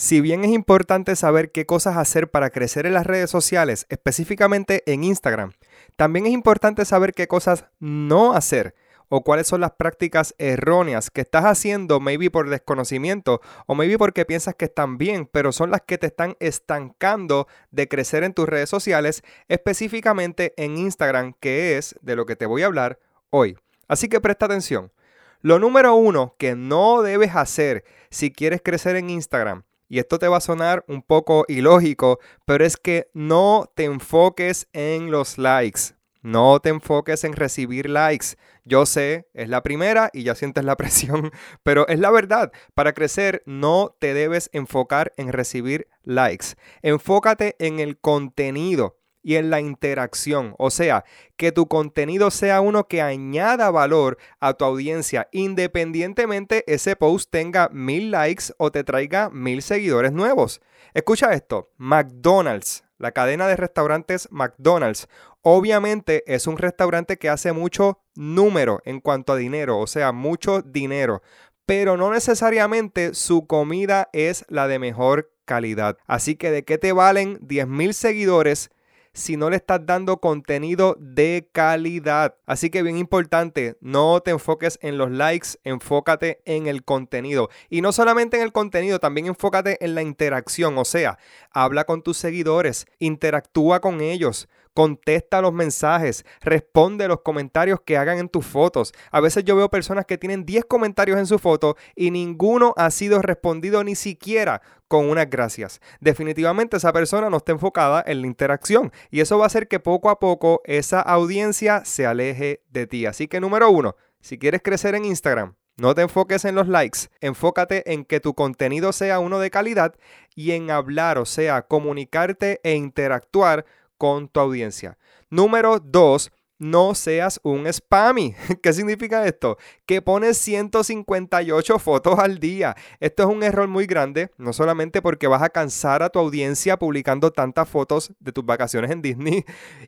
Si bien es importante saber qué cosas hacer para crecer en las redes sociales, específicamente en Instagram, también es importante saber qué cosas no hacer o cuáles son las prácticas erróneas que estás haciendo, maybe por desconocimiento o maybe porque piensas que están bien, pero son las que te están estancando de crecer en tus redes sociales, específicamente en Instagram, que es de lo que te voy a hablar hoy. Así que presta atención. Lo número uno que no debes hacer si quieres crecer en Instagram y esto te va a sonar un poco ilógico, pero es que no te enfoques en los likes. No te enfoques en recibir likes. Yo sé, es la primera y ya sientes la presión, pero es la verdad. Para crecer no te debes enfocar en recibir likes. Enfócate en el contenido y en la interacción. O sea, que tu contenido sea uno que añada valor a tu audiencia, independientemente ese post tenga mil likes o te traiga mil seguidores nuevos. Escucha esto, McDonald's, la cadena de restaurantes McDonald's, obviamente es un restaurante que hace mucho número en cuanto a dinero, o sea, mucho dinero, pero no necesariamente su comida es la de mejor calidad. Así que de qué te valen 10 mil seguidores si no le estás dando contenido de calidad. Así que bien importante, no te enfoques en los likes, enfócate en el contenido. Y no solamente en el contenido, también enfócate en la interacción. O sea, habla con tus seguidores, interactúa con ellos contesta los mensajes, responde los comentarios que hagan en tus fotos. A veces yo veo personas que tienen 10 comentarios en su foto y ninguno ha sido respondido ni siquiera con unas gracias. Definitivamente esa persona no está enfocada en la interacción y eso va a hacer que poco a poco esa audiencia se aleje de ti. Así que número uno, si quieres crecer en Instagram, no te enfoques en los likes, enfócate en que tu contenido sea uno de calidad y en hablar, o sea, comunicarte e interactuar con tu audiencia. Número dos, no seas un spammy. ¿Qué significa esto? Que pones 158 fotos al día. Esto es un error muy grande, no solamente porque vas a cansar a tu audiencia publicando tantas fotos de tus vacaciones en Disney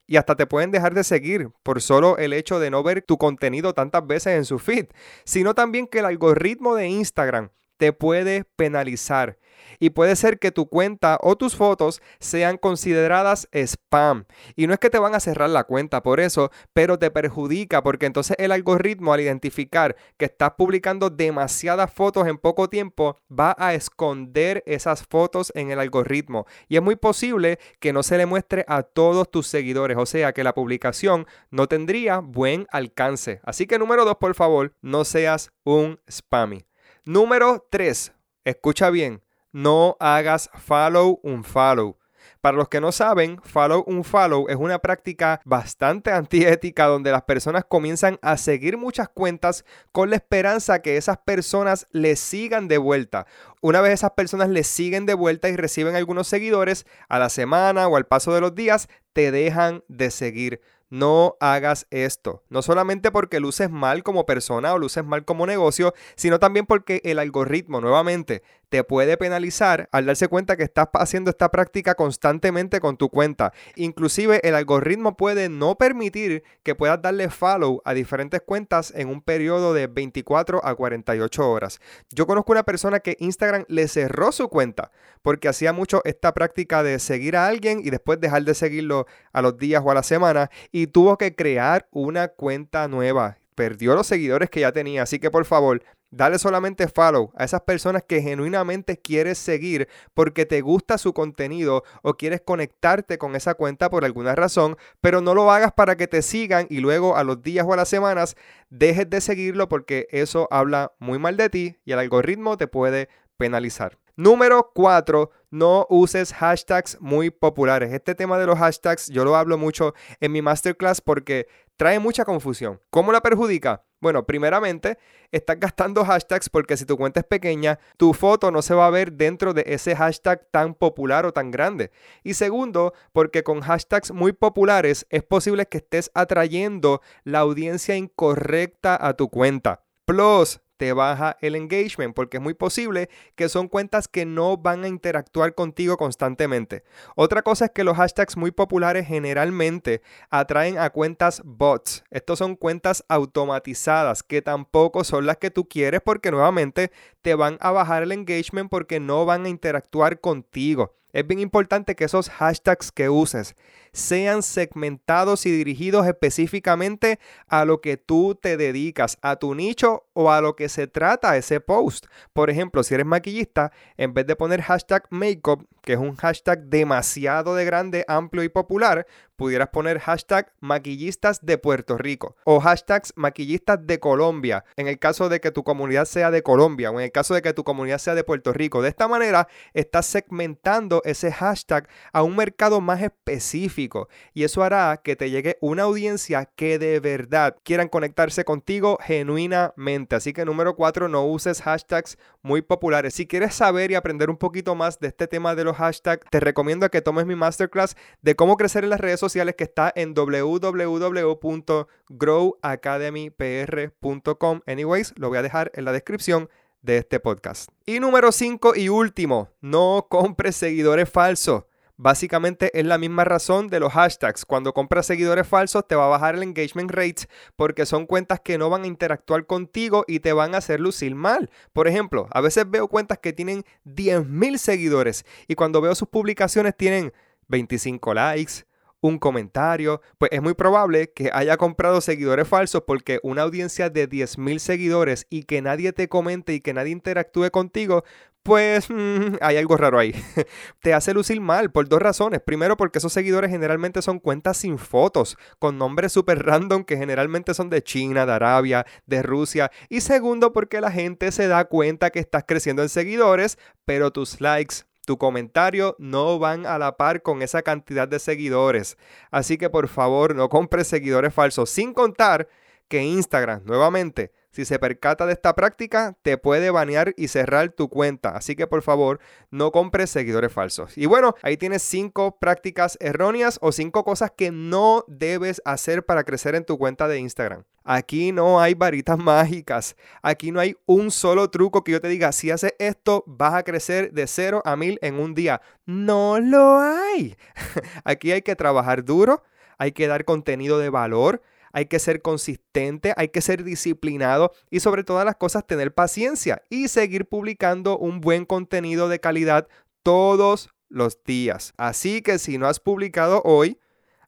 y hasta te pueden dejar de seguir por solo el hecho de no ver tu contenido tantas veces en su feed, sino también que el algoritmo de Instagram te puede penalizar y puede ser que tu cuenta o tus fotos sean consideradas spam. Y no es que te van a cerrar la cuenta por eso, pero te perjudica porque entonces el algoritmo al identificar que estás publicando demasiadas fotos en poco tiempo va a esconder esas fotos en el algoritmo. Y es muy posible que no se le muestre a todos tus seguidores, o sea que la publicación no tendría buen alcance. Así que número dos, por favor, no seas un spammy. Número 3. Escucha bien no hagas follow un follow. Para los que no saben, follow un follow es una práctica bastante antiética donde las personas comienzan a seguir muchas cuentas con la esperanza que esas personas les sigan de vuelta. Una vez esas personas les siguen de vuelta y reciben algunos seguidores, a la semana o al paso de los días te dejan de seguir. No hagas esto. No solamente porque luces mal como persona o luces mal como negocio, sino también porque el algoritmo, nuevamente, te puede penalizar al darse cuenta que estás haciendo esta práctica constantemente con tu cuenta. Inclusive el algoritmo puede no permitir que puedas darle follow a diferentes cuentas en un periodo de 24 a 48 horas. Yo conozco una persona que Instagram le cerró su cuenta porque hacía mucho esta práctica de seguir a alguien y después dejar de seguirlo a los días o a la semana y tuvo que crear una cuenta nueva perdió los seguidores que ya tenía. Así que por favor, dale solamente follow a esas personas que genuinamente quieres seguir porque te gusta su contenido o quieres conectarte con esa cuenta por alguna razón, pero no lo hagas para que te sigan y luego a los días o a las semanas dejes de seguirlo porque eso habla muy mal de ti y el algoritmo te puede penalizar. Número 4, no uses hashtags muy populares. Este tema de los hashtags yo lo hablo mucho en mi masterclass porque trae mucha confusión. ¿Cómo la perjudica? Bueno, primeramente, estás gastando hashtags porque si tu cuenta es pequeña, tu foto no se va a ver dentro de ese hashtag tan popular o tan grande. Y segundo, porque con hashtags muy populares es posible que estés atrayendo la audiencia incorrecta a tu cuenta. Plus, te baja el engagement porque es muy posible que son cuentas que no van a interactuar contigo constantemente. Otra cosa es que los hashtags muy populares generalmente atraen a cuentas bots. Estos son cuentas automatizadas que tampoco son las que tú quieres porque nuevamente te van a bajar el engagement porque no van a interactuar contigo. Es bien importante que esos hashtags que uses sean segmentados y dirigidos específicamente a lo que tú te dedicas, a tu nicho o a lo que se trata ese post. Por ejemplo, si eres maquillista, en vez de poner hashtag makeup, que es un hashtag demasiado de grande, amplio y popular, pudieras poner hashtag maquillistas de Puerto Rico o hashtags maquillistas de Colombia, en el caso de que tu comunidad sea de Colombia o en el caso de que tu comunidad sea de Puerto Rico. De esta manera, estás segmentando ese hashtag a un mercado más específico y eso hará que te llegue una audiencia que de verdad quieran conectarse contigo genuinamente. Así que número 4, no uses hashtags muy populares. Si quieres saber y aprender un poquito más de este tema de los hashtags, te recomiendo que tomes mi masterclass de cómo crecer en las redes sociales que está en www.growacademypr.com. Anyways, lo voy a dejar en la descripción de este podcast. Y número 5 y último, no compres seguidores falsos. Básicamente es la misma razón de los hashtags. Cuando compras seguidores falsos te va a bajar el engagement rate porque son cuentas que no van a interactuar contigo y te van a hacer lucir mal. Por ejemplo, a veces veo cuentas que tienen 10.000 seguidores y cuando veo sus publicaciones tienen 25 likes, un comentario, pues es muy probable que haya comprado seguidores falsos porque una audiencia de 10.000 seguidores y que nadie te comente y que nadie interactúe contigo, pues mm, hay algo raro ahí. Te hace lucir mal por dos razones. Primero, porque esos seguidores generalmente son cuentas sin fotos, con nombres súper random que generalmente son de China, de Arabia, de Rusia. Y segundo, porque la gente se da cuenta que estás creciendo en seguidores, pero tus likes tu comentario no van a la par con esa cantidad de seguidores. Así que por favor no compres seguidores falsos, sin contar que Instagram, nuevamente, si se percata de esta práctica, te puede banear y cerrar tu cuenta. Así que por favor, no compres seguidores falsos. Y bueno, ahí tienes cinco prácticas erróneas o cinco cosas que no debes hacer para crecer en tu cuenta de Instagram. Aquí no hay varitas mágicas. Aquí no hay un solo truco que yo te diga, si haces esto, vas a crecer de 0 a 1000 en un día. No lo hay. Aquí hay que trabajar duro, hay que dar contenido de valor, hay que ser consistente, hay que ser disciplinado y sobre todas las cosas tener paciencia y seguir publicando un buen contenido de calidad todos los días. Así que si no has publicado hoy,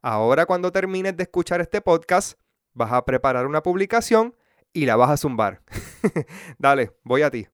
ahora cuando termines de escuchar este podcast, vas a preparar una publicación y la vas a zumbar. Dale, voy a ti.